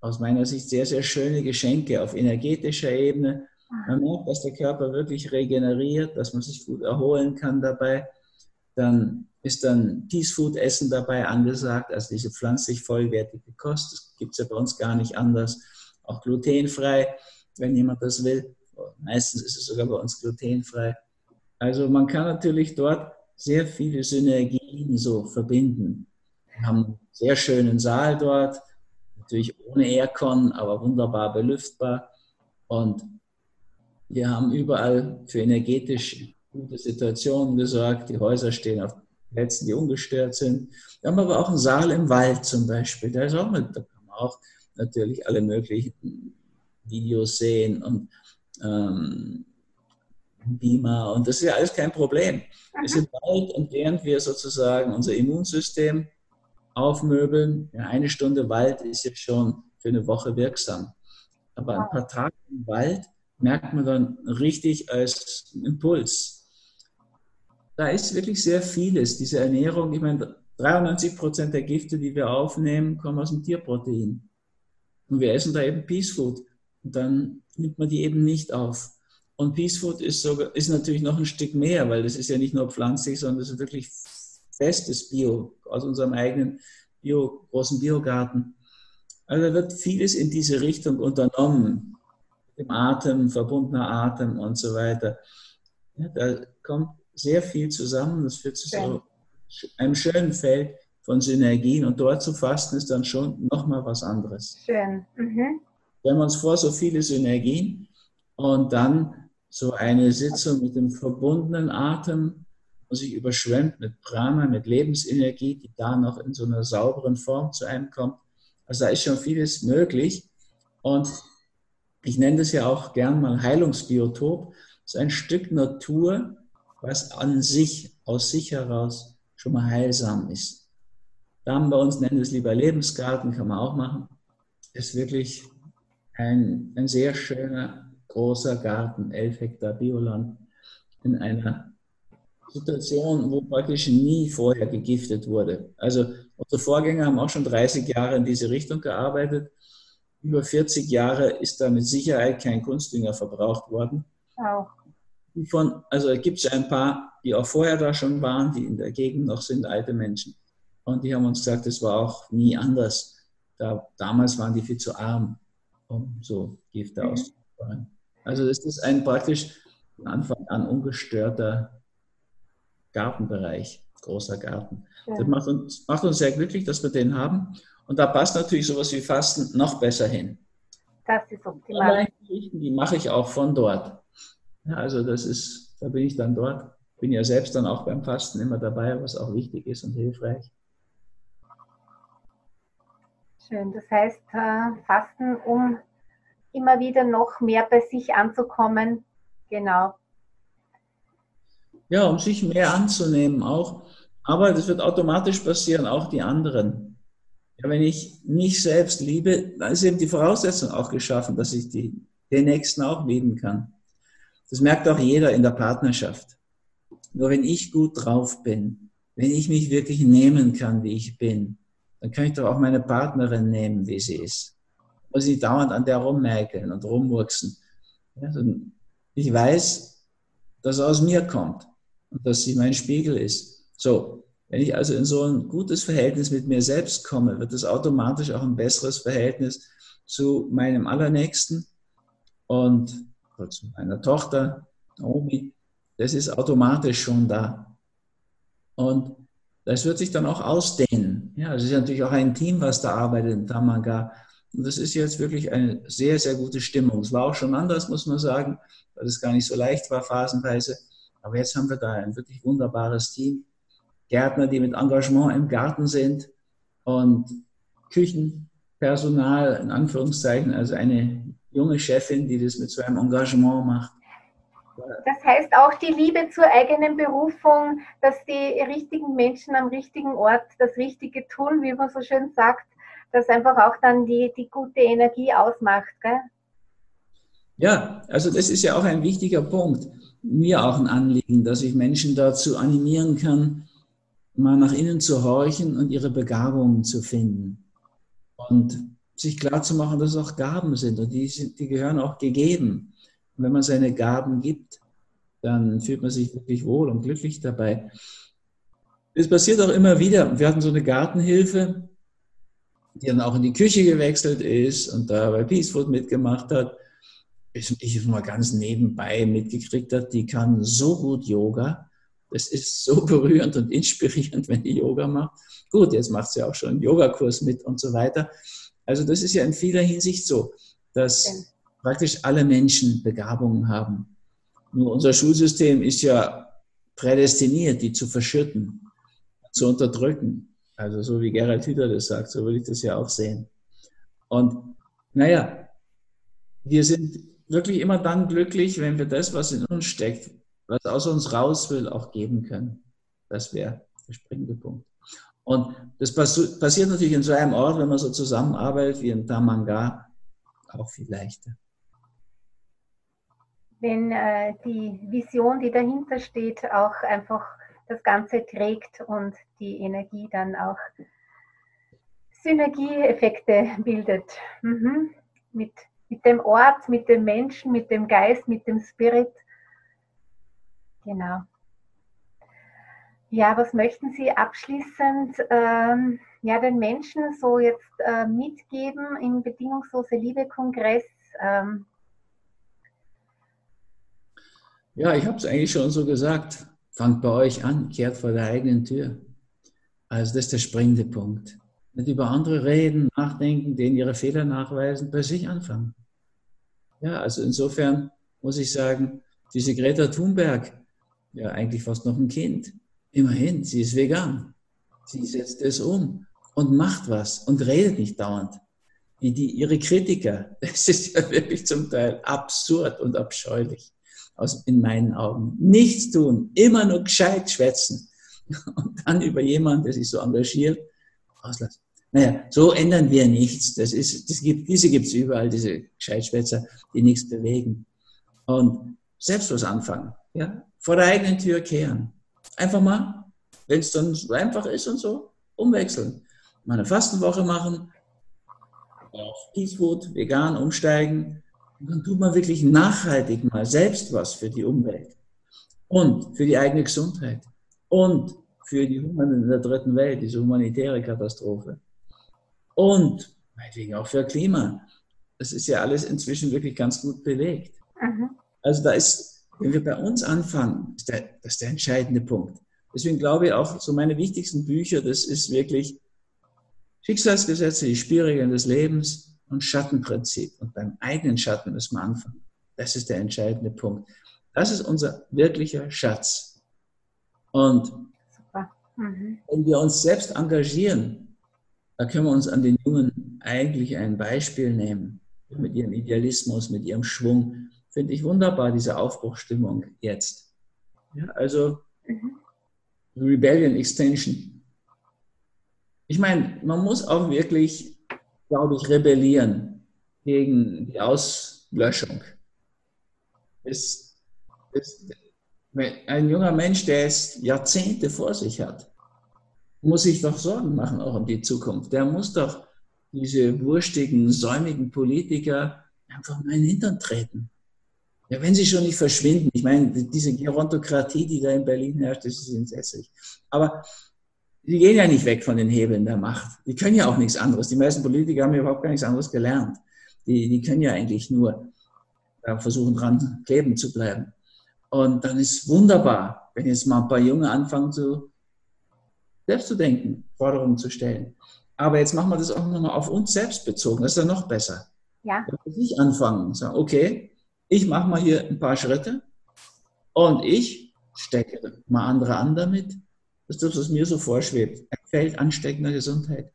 aus meiner Sicht, sehr, sehr schöne Geschenke auf energetischer Ebene. Man merkt, dass der Körper wirklich regeneriert, dass man sich gut erholen kann dabei. Dann ist dann Peace Food Essen dabei angesagt, also diese pflanzlich vollwertige Kost. Das gibt es ja bei uns gar nicht anders. Auch glutenfrei, wenn jemand das will. Meistens ist es sogar bei uns glutenfrei. Also man kann natürlich dort sehr viele Synergien so verbinden. Wir haben einen sehr schönen Saal dort, natürlich ohne Aircon, aber wunderbar belüftbar. Und wir haben überall für energetisch gute Situationen gesorgt. Die Häuser stehen auf Plätzen, die ungestört sind. Wir haben aber auch einen Saal im Wald zum Beispiel. Da, ist auch mit, da kann man auch natürlich alle möglichen Videos sehen und ähm, Beamer und das ist ja alles kein Problem. Wir sind bald und während wir sozusagen unser Immunsystem aufmöbeln, ja, eine Stunde Wald ist jetzt schon für eine Woche wirksam. Aber ein paar Tage im Wald merkt man dann richtig als Impuls. Da ist wirklich sehr vieles. Diese Ernährung, ich meine, 93 Prozent der Gifte, die wir aufnehmen, kommen aus dem Tierprotein. Und wir essen da eben Peace Food. Und dann nimmt man die eben nicht auf. Und Peace Food ist, sogar, ist natürlich noch ein Stück mehr, weil das ist ja nicht nur pflanzlich, sondern das ist wirklich festes Bio aus unserem eigenen Bio, großen Biogarten. Also da wird vieles in diese Richtung unternommen. Im Atem, verbundener Atem und so weiter. Ja, da kommt sehr viel zusammen. Das führt zu so einem schönen Feld von Synergien. Und dort zu fasten ist dann schon nochmal was anderes. Schön. Mhm. Stellen wir uns vor, so viele Synergien und dann so eine Sitzung mit dem verbundenen Atem und sich überschwemmt mit Prana, mit Lebensenergie, die da noch in so einer sauberen Form zu einem kommt. Also da ist schon vieles möglich. Und ich nenne das ja auch gern mal Heilungsbiotop. Das ist ein Stück Natur, was an sich, aus sich heraus schon mal heilsam ist. Damen bei uns nennen es lieber Lebensgarten, kann man auch machen. Ist wirklich ein, ein sehr schöner großer Garten, 11 Hektar Bioland, in einer Situation, wo praktisch nie vorher gegiftet wurde. Also unsere Vorgänger haben auch schon 30 Jahre in diese Richtung gearbeitet. Über 40 Jahre ist da mit Sicherheit kein Kunstdünger verbraucht worden. Auch. Von, also gibt es ein paar, die auch vorher da schon waren, die in der Gegend noch sind, alte Menschen. Und die haben uns gesagt, es war auch nie anders. Da, damals waren die viel zu arm, um so Gifte mhm. auszubauen. Also das ist ein praktisch von Anfang an ungestörter Gartenbereich, großer Garten. Ja. Das macht uns, macht uns sehr glücklich, dass wir den haben. Und da passt natürlich sowas wie Fasten noch besser hin. Das ist optimal. Die mache ich auch von dort. Ja, also das ist, da bin ich dann dort. Bin ja selbst dann auch beim Fasten immer dabei, was auch wichtig ist und hilfreich. Schön. Das heißt, äh, Fasten, um immer wieder noch mehr bei sich anzukommen. Genau. Ja, um sich mehr anzunehmen auch. Aber das wird automatisch passieren, auch die anderen. Ja, wenn ich mich selbst liebe, dann ist eben die Voraussetzung auch geschaffen, dass ich die, den Nächsten auch lieben kann. Das merkt auch jeder in der Partnerschaft. Nur wenn ich gut drauf bin, wenn ich mich wirklich nehmen kann, wie ich bin, dann kann ich doch auch meine Partnerin nehmen, wie sie ist muss ich dauernd an der rummäkeln und rummurksen. Also ich weiß, dass er aus mir kommt und dass sie mein Spiegel ist. So, wenn ich also in so ein gutes Verhältnis mit mir selbst komme, wird es automatisch auch ein besseres Verhältnis zu meinem Allernächsten und zu meiner Tochter, Naomi. Das ist automatisch schon da. Und das wird sich dann auch ausdehnen. Ja, es ist natürlich auch ein Team, was da arbeitet in Tamaga Und das ist jetzt wirklich eine sehr, sehr gute Stimmung. Es war auch schon anders, muss man sagen, weil es gar nicht so leicht war, phasenweise. Aber jetzt haben wir da ein wirklich wunderbares Team. Gärtner, die mit Engagement im Garten sind und Küchenpersonal, in Anführungszeichen, also eine junge Chefin, die das mit so einem Engagement macht. Das heißt auch die Liebe zur eigenen Berufung, dass die richtigen Menschen am richtigen Ort das Richtige tun, wie man so schön sagt, das einfach auch dann die, die gute Energie ausmacht. Gell? Ja, also das ist ja auch ein wichtiger Punkt. Mir auch ein Anliegen, dass ich Menschen dazu animieren kann, mal nach innen zu horchen und ihre Begabungen zu finden. Und sich klar zu machen, dass es auch Gaben sind und die, die gehören auch gegeben. Und wenn man seine Gaben gibt, dann fühlt man sich wirklich wohl und glücklich dabei. Es passiert auch immer wieder. Wir hatten so eine Gartenhilfe, die dann auch in die Küche gewechselt ist und da bei Peace Food mitgemacht hat. Ich mal ganz nebenbei mitgekriegt hat, die kann so gut Yoga. Das ist so berührend und inspirierend, wenn die Yoga macht. Gut, jetzt macht sie auch schon einen Yogakurs mit und so weiter. Also das ist ja in vieler Hinsicht so, dass ja. praktisch alle Menschen Begabungen haben. Nur unser Schulsystem ist ja prädestiniert, die zu verschütten, zu unterdrücken. Also so wie Gerald Hüther das sagt, so würde ich das ja auch sehen. Und naja, wir sind wirklich immer dann glücklich, wenn wir das, was in uns steckt, was aus uns raus will, auch geben können. Das wäre der springende Punkt. Und das passiert natürlich in so einem Ort, wenn man so zusammenarbeitet wie in Tamanga, auch viel leichter. Wenn äh, die Vision, die dahinter steht, auch einfach das Ganze trägt und die Energie dann auch Synergieeffekte bildet. Mhm. Mit, mit dem Ort, mit dem Menschen, mit dem Geist, mit dem Spirit. Genau. Ja, was möchten Sie abschließend ähm, ja, den Menschen so jetzt äh, mitgeben im Bedingungslose Liebe-Kongress? Ähm? Ja, ich habe es eigentlich schon so gesagt. Fangt bei euch an, kehrt vor der eigenen Tür. Also das ist der springende Punkt. Nicht über andere reden, nachdenken, denen ihre Fehler nachweisen, bei sich anfangen. Ja, also insofern muss ich sagen, diese Greta Thunberg, ja eigentlich fast noch ein Kind, Immerhin, sie ist vegan. Sie setzt es um und macht was und redet nicht dauernd. Die, die, ihre Kritiker, das ist ja wirklich zum Teil absurd und abscheulich aus, in meinen Augen. Nichts tun, immer nur gescheit schwätzen und dann über jemanden, der sich so engagiert, auslassen. Naja, so ändern wir nichts. Das ist, das gibt, diese gibt es überall, diese Gescheitschwätzer, die nichts bewegen. Und selbst was anfangen. Ja? Vor der eigenen Tür kehren. Einfach mal, wenn es dann so einfach ist und so, umwechseln. Mal eine Fastenwoche machen, auf Peace Food, vegan umsteigen. Und dann tut man wirklich nachhaltig mal selbst was für die Umwelt und für die eigene Gesundheit und für die Hunger in der dritten Welt, diese humanitäre Katastrophe. Und meinetwegen auch für Klima. Das ist ja alles inzwischen wirklich ganz gut belegt. Mhm. Also da ist wenn wir bei uns anfangen, ist der, das ist der entscheidende Punkt. Deswegen glaube ich auch, so meine wichtigsten Bücher, das ist wirklich Schicksalsgesetze, die Spielregeln des Lebens und Schattenprinzip. Und beim eigenen Schatten müssen wir anfangen. Das ist der entscheidende Punkt. Das ist unser wirklicher Schatz. Und mhm. wenn wir uns selbst engagieren, da können wir uns an den Jungen eigentlich ein Beispiel nehmen. Mit ihrem Idealismus, mit ihrem Schwung finde ich wunderbar, diese Aufbruchstimmung jetzt. Ja, also mhm. Rebellion Extension. Ich meine, man muss auch wirklich, glaube ich, rebellieren gegen die Auslöschung. Es, es, ein junger Mensch, der es Jahrzehnte vor sich hat, muss sich doch Sorgen machen, auch um die Zukunft. Der muss doch diese wurstigen, säumigen Politiker einfach mal in den Hintern treten. Ja, wenn sie schon nicht verschwinden. Ich meine, diese Gerontokratie, die da in Berlin herrscht, das ist entsetzlich. Aber die gehen ja nicht weg von den Hebeln der Macht. Die können ja auch nichts anderes. Die meisten Politiker haben ja überhaupt gar nichts anderes gelernt. Die, die können ja eigentlich nur versuchen, dran kleben zu bleiben. Und dann ist wunderbar, wenn jetzt mal ein paar Junge anfangen, zu, selbst zu denken, Forderungen zu stellen. Aber jetzt machen wir das auch nochmal auf uns selbst bezogen. Das ist ja noch besser. Ja. Ich anfangen und sagen, okay, ich mache mal hier ein paar Schritte und ich stecke mal andere an damit. Das ist das, was mir so vorschwebt. Ein Feld ansteckender Gesundheit.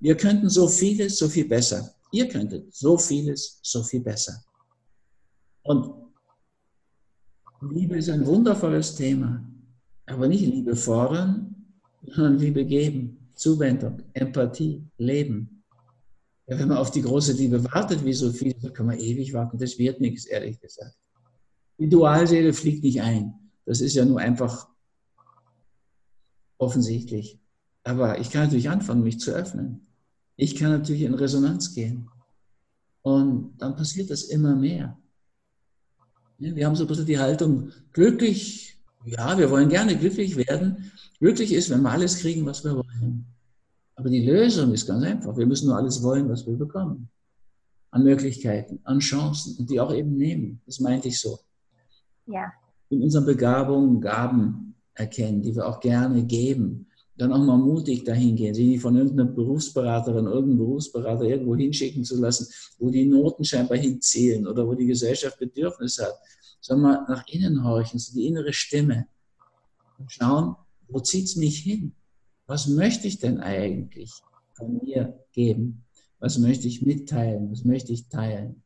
Wir könnten so vieles, so viel besser. Ihr könntet so vieles, so viel besser. Und Liebe ist ein wundervolles Thema. Aber nicht Liebe fordern, sondern Liebe geben. Zuwendung, Empathie, Leben. Ja, wenn man auf die große Liebe wartet, wie so viel, dann kann man ewig warten. Das wird nichts, ehrlich gesagt. Die Dualseele fliegt nicht ein. Das ist ja nur einfach offensichtlich. Aber ich kann natürlich anfangen, mich zu öffnen. Ich kann natürlich in Resonanz gehen. Und dann passiert das immer mehr. Wir haben so ein bisschen die Haltung, glücklich, ja, wir wollen gerne glücklich werden. Glücklich ist, wenn wir alles kriegen, was wir wollen. Aber die Lösung ist ganz einfach. Wir müssen nur alles wollen, was wir bekommen. An Möglichkeiten, an Chancen und die auch eben nehmen. Das meinte ich so. Ja. In unseren Begabungen Gaben erkennen, die wir auch gerne geben dann auch mal mutig dahin gehen, sich nicht von irgendeiner Berufsberaterin, irgendeinem Berufsberater irgendwo hinschicken zu lassen, wo die Noten scheinbar hinzählen oder wo die Gesellschaft Bedürfnisse hat, sondern mal nach innen horchen, so die innere Stimme und schauen, wo zieht es mich hin? Was möchte ich denn eigentlich von mir geben? Was möchte ich mitteilen? Was möchte ich teilen?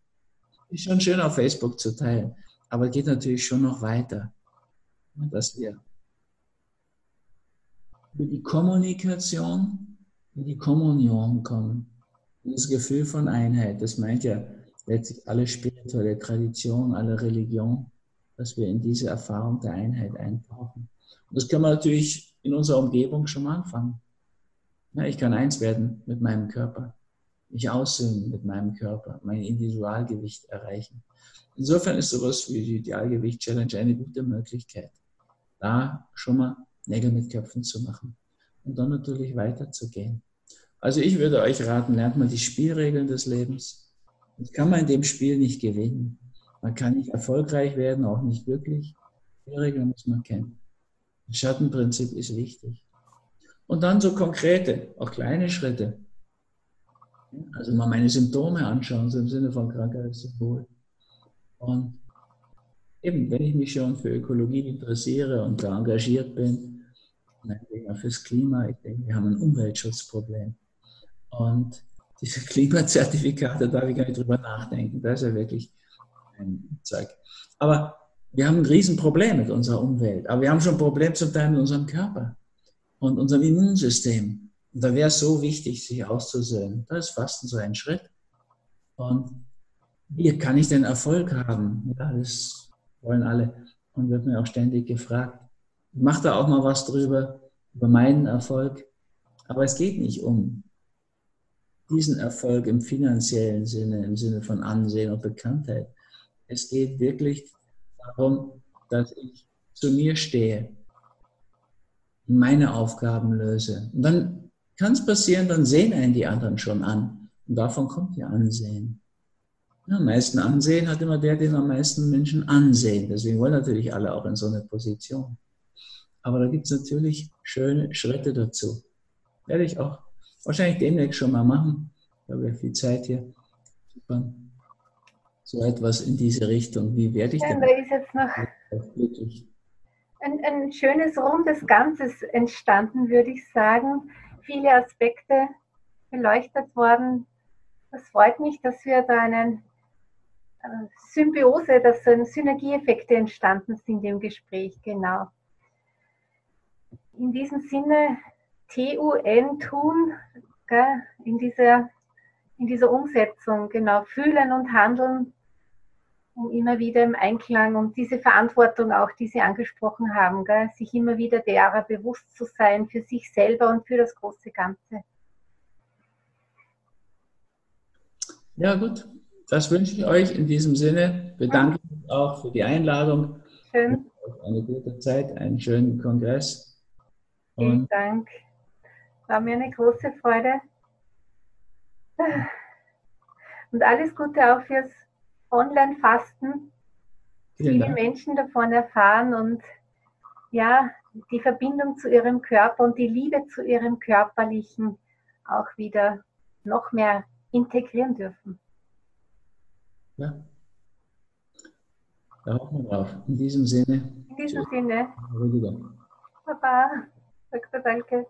Ist schon schön auf Facebook zu teilen, aber geht natürlich schon noch weiter, dass wir über die Kommunikation in die Kommunion kommen. das Gefühl von Einheit, das meint ja letztlich alle spirituelle Tradition, alle Religion, dass wir in diese Erfahrung der Einheit eintauchen. Das kann man natürlich in unserer Umgebung schon mal anfangen. Ja, ich kann eins werden mit meinem Körper, mich aussöhnen mit meinem Körper, mein Individualgewicht erreichen. Insofern ist sowas wie die Idealgewicht-Challenge eine gute Möglichkeit, da schon mal Nägel mit Köpfen zu machen und dann natürlich weiterzugehen. Also ich würde euch raten, lernt mal die Spielregeln des Lebens. Das kann man in dem Spiel nicht gewinnen. Man kann nicht erfolgreich werden, auch nicht glücklich. Spielregeln muss man kennen. Das Schattenprinzip ist wichtig. Und dann so konkrete, auch kleine Schritte. Also mal meine Symptome anschauen, so im Sinne von Krankheitssymbol. Und eben, wenn ich mich schon für Ökologie interessiere und da engagiert bin, fürs Klima. Ich denke, wir haben ein Umweltschutzproblem. Und diese Klimazertifikate, da darf ich gar nicht drüber nachdenken. Das ist ja wirklich ein Zeug. Aber wir haben ein Riesenproblem mit unserer Umwelt. Aber wir haben schon ein Problem zum Teil mit unserem Körper und unserem Immunsystem. Und da wäre es so wichtig, sich auszusöhnen. Da ist Fasten so ein Schritt. Und wie kann ich denn Erfolg haben? Ja, das wollen alle. Und wird mir auch ständig gefragt. Ich mache da auch mal was drüber, über meinen Erfolg. Aber es geht nicht um diesen Erfolg im finanziellen Sinne, im Sinne von Ansehen und Bekanntheit. Es geht wirklich darum, dass ich zu mir stehe, meine Aufgaben löse. Und dann kann es passieren, dann sehen einen die anderen schon an. Und davon kommt ja Ansehen. Ja, am meisten Ansehen hat immer der, den am meisten Menschen ansehen. Deswegen wollen natürlich alle auch in so eine Position. Aber da gibt es natürlich schöne Schritte dazu. Werde ich auch wahrscheinlich demnächst schon mal machen. Ich habe ja viel Zeit hier. Super. So etwas in diese Richtung. Wie werde ich ja, denn? Da ist jetzt noch glücklich. Ein, ein schönes, rundes Ganzes entstanden, würde ich sagen. Viele Aspekte beleuchtet worden. Das freut mich, dass wir da einen äh, Symbiose, dass Synergieeffekte entstanden sind im Gespräch, genau in diesem Sinne TUN tun, gell, in, dieser, in dieser Umsetzung, genau, fühlen und handeln, um immer wieder im Einklang und diese Verantwortung auch, die Sie angesprochen haben, gell, sich immer wieder derer bewusst zu sein für sich selber und für das große Ganze. Ja, gut. Das wünsche ich euch in diesem Sinne. Bedanke mich auch für die Einladung. Schön. Eine gute Zeit, einen schönen Kongress. Vielen Dank. War mir eine große Freude. Und alles Gute auch fürs Online-Fasten. Viele Menschen davon erfahren und ja, die Verbindung zu ihrem Körper und die Liebe zu ihrem Körperlichen auch wieder noch mehr integrieren dürfen. Ja. Da hoffen wir drauf. In diesem Sinne. In diesem Sinne. Rüdiger. Baba. Dr. Danke.